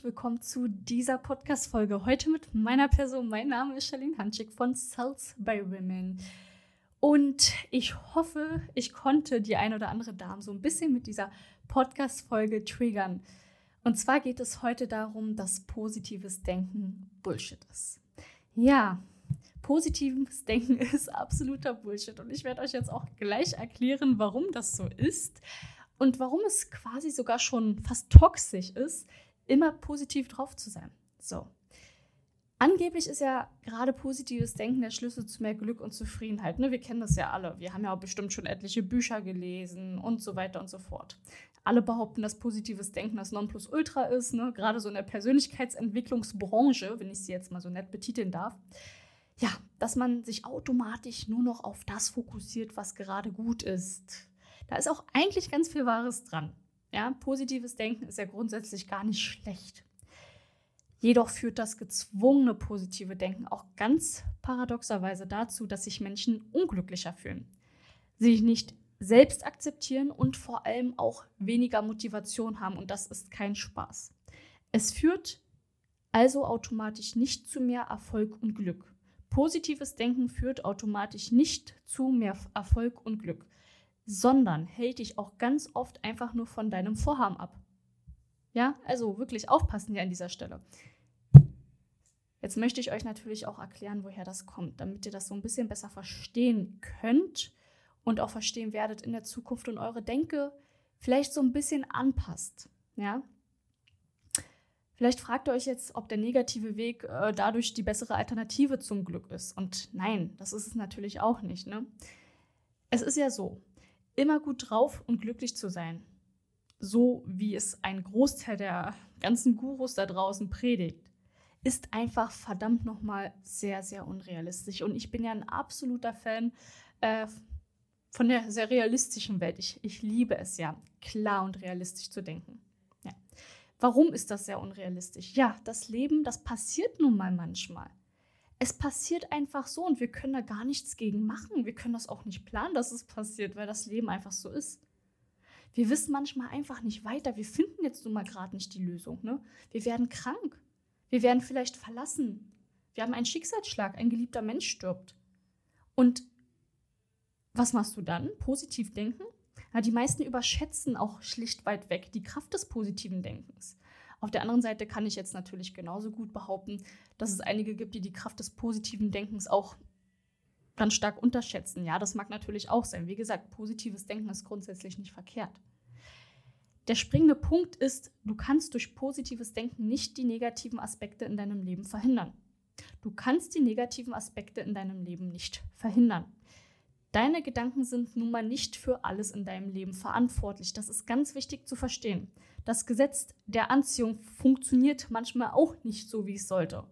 Herzlich willkommen zu dieser Podcast-Folge. Heute mit meiner Person. Mein Name ist Charlene Hanschig von Sales by Women. Und ich hoffe, ich konnte die ein oder andere Dame so ein bisschen mit dieser Podcast-Folge triggern. Und zwar geht es heute darum, dass positives Denken Bullshit ist. Ja, positives Denken ist absoluter Bullshit. Und ich werde euch jetzt auch gleich erklären, warum das so ist und warum es quasi sogar schon fast toxisch ist, immer positiv drauf zu sein. So. Angeblich ist ja gerade positives Denken der Schlüssel zu mehr Glück und Zufriedenheit. Ne? Wir kennen das ja alle. Wir haben ja auch bestimmt schon etliche Bücher gelesen und so weiter und so fort. Alle behaupten, dass positives Denken das Nonplusultra ist, ne? gerade so in der Persönlichkeitsentwicklungsbranche, wenn ich sie jetzt mal so nett betiteln darf. Ja, dass man sich automatisch nur noch auf das fokussiert, was gerade gut ist. Da ist auch eigentlich ganz viel Wahres dran. Ja, positives Denken ist ja grundsätzlich gar nicht schlecht. Jedoch führt das gezwungene positive Denken auch ganz paradoxerweise dazu, dass sich Menschen unglücklicher fühlen, sich nicht selbst akzeptieren und vor allem auch weniger Motivation haben. Und das ist kein Spaß. Es führt also automatisch nicht zu mehr Erfolg und Glück. Positives Denken führt automatisch nicht zu mehr Erfolg und Glück, sondern hält dich auch ganz oft einfach nur von deinem Vorhaben ab. Ja, also wirklich aufpassen hier an dieser Stelle. Jetzt möchte ich euch natürlich auch erklären, woher das kommt, damit ihr das so ein bisschen besser verstehen könnt und auch verstehen werdet in der Zukunft und eure Denke vielleicht so ein bisschen anpasst. Ja? Vielleicht fragt ihr euch jetzt, ob der negative Weg äh, dadurch die bessere Alternative zum Glück ist. Und nein, das ist es natürlich auch nicht. Ne? Es ist ja so, immer gut drauf und glücklich zu sein, so wie es ein Großteil der ganzen Gurus da draußen predigt, ist einfach verdammt nochmal sehr, sehr unrealistisch. Und ich bin ja ein absoluter Fan äh, von der sehr realistischen Welt. Ich, ich liebe es ja, klar und realistisch zu denken. Ja. Warum ist das sehr unrealistisch? Ja, das Leben, das passiert nun mal manchmal. Es passiert einfach so und wir können da gar nichts gegen machen. Wir können das auch nicht planen, dass es passiert, weil das Leben einfach so ist. Wir wissen manchmal einfach nicht weiter. Wir finden jetzt nun mal gerade nicht die Lösung. Ne? Wir werden krank. Wir werden vielleicht verlassen. Wir haben einen Schicksalsschlag, ein geliebter Mensch stirbt. Und was machst du dann? Positiv denken? Ja, die meisten überschätzen auch schlicht weit weg die Kraft des positiven Denkens. Auf der anderen Seite kann ich jetzt natürlich genauso gut behaupten, dass es einige gibt, die die Kraft des positiven Denkens auch ganz stark unterschätzen. Ja, das mag natürlich auch sein. Wie gesagt, positives Denken ist grundsätzlich nicht verkehrt. Der springende Punkt ist, du kannst durch positives Denken nicht die negativen Aspekte in deinem Leben verhindern. Du kannst die negativen Aspekte in deinem Leben nicht verhindern. Deine Gedanken sind nun mal nicht für alles in deinem Leben verantwortlich. Das ist ganz wichtig zu verstehen. Das Gesetz der Anziehung funktioniert manchmal auch nicht so, wie es sollte.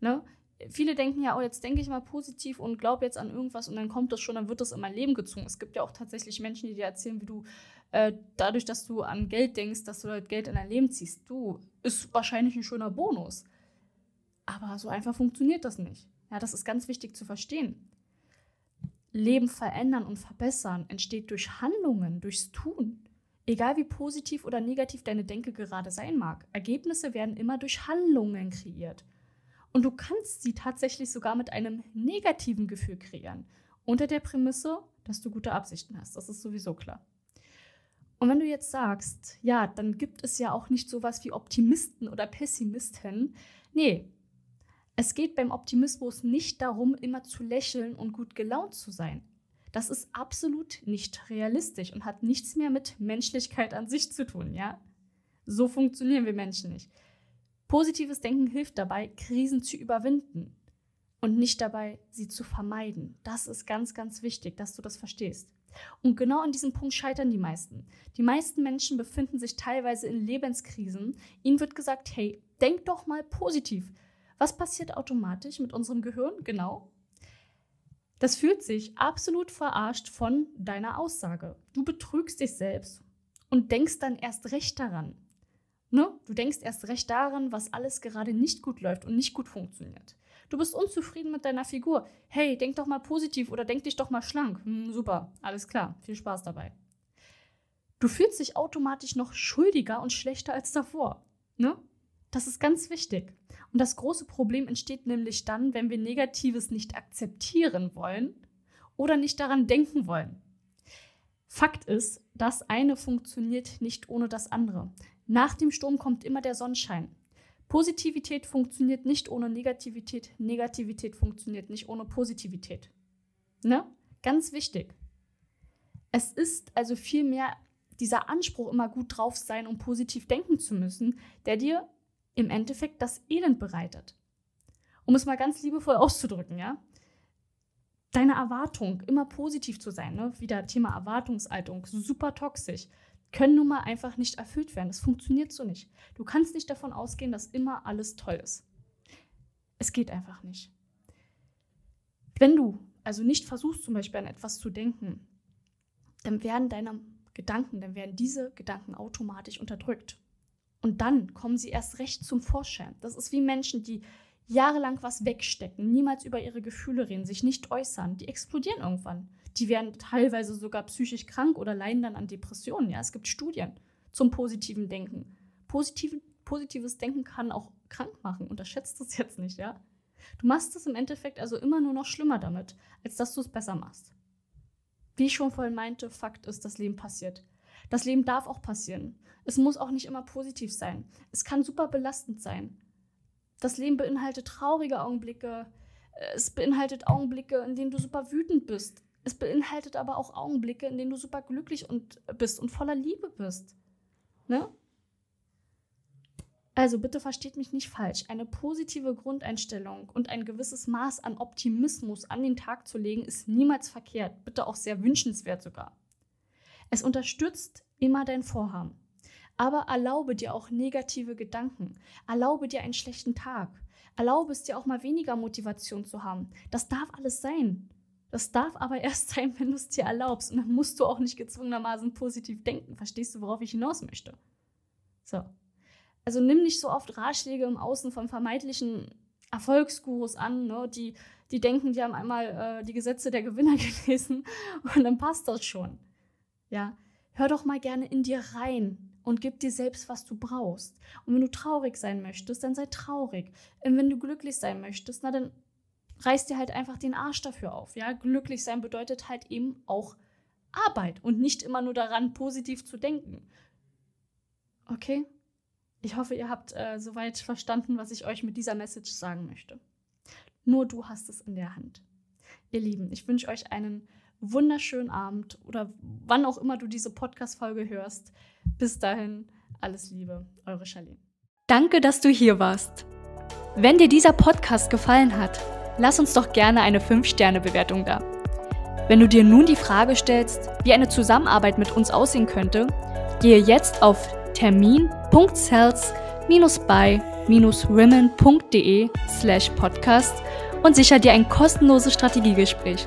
Ne? Viele denken ja, oh, jetzt denke ich mal positiv und glaube jetzt an irgendwas und dann kommt das schon, dann wird das in mein Leben gezogen. Es gibt ja auch tatsächlich Menschen, die dir erzählen, wie du äh, dadurch, dass du an Geld denkst, dass du halt Geld in dein Leben ziehst. Du, ist wahrscheinlich ein schöner Bonus. Aber so einfach funktioniert das nicht. Ja, das ist ganz wichtig zu verstehen. Leben verändern und verbessern entsteht durch Handlungen, durchs Tun. Egal wie positiv oder negativ deine Denke gerade sein mag, Ergebnisse werden immer durch Handlungen kreiert. Und du kannst sie tatsächlich sogar mit einem negativen Gefühl kreieren. Unter der Prämisse, dass du gute Absichten hast. Das ist sowieso klar. Und wenn du jetzt sagst, ja, dann gibt es ja auch nicht sowas wie Optimisten oder Pessimisten. Nee, es geht beim Optimismus nicht darum, immer zu lächeln und gut gelaunt zu sein. Das ist absolut nicht realistisch und hat nichts mehr mit Menschlichkeit an sich zu tun, ja? So funktionieren wir Menschen nicht. Positives Denken hilft dabei, Krisen zu überwinden und nicht dabei, sie zu vermeiden. Das ist ganz, ganz wichtig, dass du das verstehst. Und genau an diesem Punkt scheitern die meisten. Die meisten Menschen befinden sich teilweise in Lebenskrisen. Ihnen wird gesagt, hey, denk doch mal positiv. Was passiert automatisch mit unserem Gehirn? Genau. Das fühlt sich absolut verarscht von deiner Aussage. Du betrügst dich selbst und denkst dann erst recht daran. Ne? Du denkst erst recht daran, was alles gerade nicht gut läuft und nicht gut funktioniert. Du bist unzufrieden mit deiner Figur. Hey, denk doch mal positiv oder denk dich doch mal schlank. Hm, super, alles klar, viel Spaß dabei. Du fühlst dich automatisch noch schuldiger und schlechter als davor. Ne? Das ist ganz wichtig. Und das große Problem entsteht nämlich dann, wenn wir Negatives nicht akzeptieren wollen oder nicht daran denken wollen. Fakt ist, das eine funktioniert nicht ohne das andere. Nach dem Sturm kommt immer der Sonnenschein. Positivität funktioniert nicht ohne Negativität. Negativität funktioniert nicht ohne Positivität. Ne? Ganz wichtig. Es ist also vielmehr dieser Anspruch, immer gut drauf sein und positiv denken zu müssen, der dir im Endeffekt das Elend bereitet. Um es mal ganz liebevoll auszudrücken, ja? Deine Erwartung, immer positiv zu sein, ne? wieder Thema Erwartungshaltung, super toxisch können nun mal einfach nicht erfüllt werden. Das funktioniert so nicht. Du kannst nicht davon ausgehen, dass immer alles toll ist. Es geht einfach nicht. Wenn du also nicht versuchst, zum Beispiel an etwas zu denken, dann werden deine Gedanken, dann werden diese Gedanken automatisch unterdrückt. Und dann kommen sie erst recht zum Vorschein. Das ist wie Menschen, die jahrelang was wegstecken, niemals über ihre Gefühle reden, sich nicht äußern. Die explodieren irgendwann. Die werden teilweise sogar psychisch krank oder leiden dann an Depressionen. Ja, es gibt Studien zum positiven Denken. Positiv, positives Denken kann auch krank machen. Unterschätzt es jetzt nicht, ja? Du machst es im Endeffekt also immer nur noch schlimmer damit, als dass du es besser machst. Wie ich schon vorhin meinte, Fakt ist, das Leben passiert. Das Leben darf auch passieren. Es muss auch nicht immer positiv sein. Es kann super belastend sein. Das Leben beinhaltet traurige Augenblicke. Es beinhaltet Augenblicke, in denen du super wütend bist. Es beinhaltet aber auch Augenblicke, in denen du super glücklich und bist und voller Liebe bist. Ne? Also bitte versteht mich nicht falsch. Eine positive Grundeinstellung und ein gewisses Maß an Optimismus an den Tag zu legen, ist niemals verkehrt. Bitte auch sehr wünschenswert sogar. Es unterstützt immer dein Vorhaben. Aber erlaube dir auch negative Gedanken. Erlaube dir einen schlechten Tag. Erlaube es dir auch mal weniger Motivation zu haben. Das darf alles sein. Das darf aber erst sein, wenn du es dir erlaubst. Und dann musst du auch nicht gezwungenermaßen positiv denken. Verstehst du, worauf ich hinaus möchte? So. Also nimm nicht so oft Ratschläge im Außen von vermeintlichen Erfolgsgurus an, ne? die, die denken, die haben einmal äh, die Gesetze der Gewinner gelesen und dann passt das schon. Ja, hör doch mal gerne in dir rein und gib dir selbst, was du brauchst. Und wenn du traurig sein möchtest, dann sei traurig. Und wenn du glücklich sein möchtest, na dann reiß dir halt einfach den Arsch dafür auf. Ja, glücklich sein bedeutet halt eben auch Arbeit und nicht immer nur daran, positiv zu denken. Okay? Ich hoffe, ihr habt äh, soweit verstanden, was ich euch mit dieser Message sagen möchte. Nur du hast es in der Hand. Ihr Lieben, ich wünsche euch einen wunderschönen Abend oder wann auch immer du diese Podcast-Folge hörst. Bis dahin, alles Liebe, eure Charlene. Danke, dass du hier warst. Wenn dir dieser Podcast gefallen hat, lass uns doch gerne eine 5-Sterne-Bewertung da. Wenn du dir nun die Frage stellst, wie eine Zusammenarbeit mit uns aussehen könnte, gehe jetzt auf termin.cells-by-women.de slash podcast und sicher dir ein kostenloses Strategiegespräch.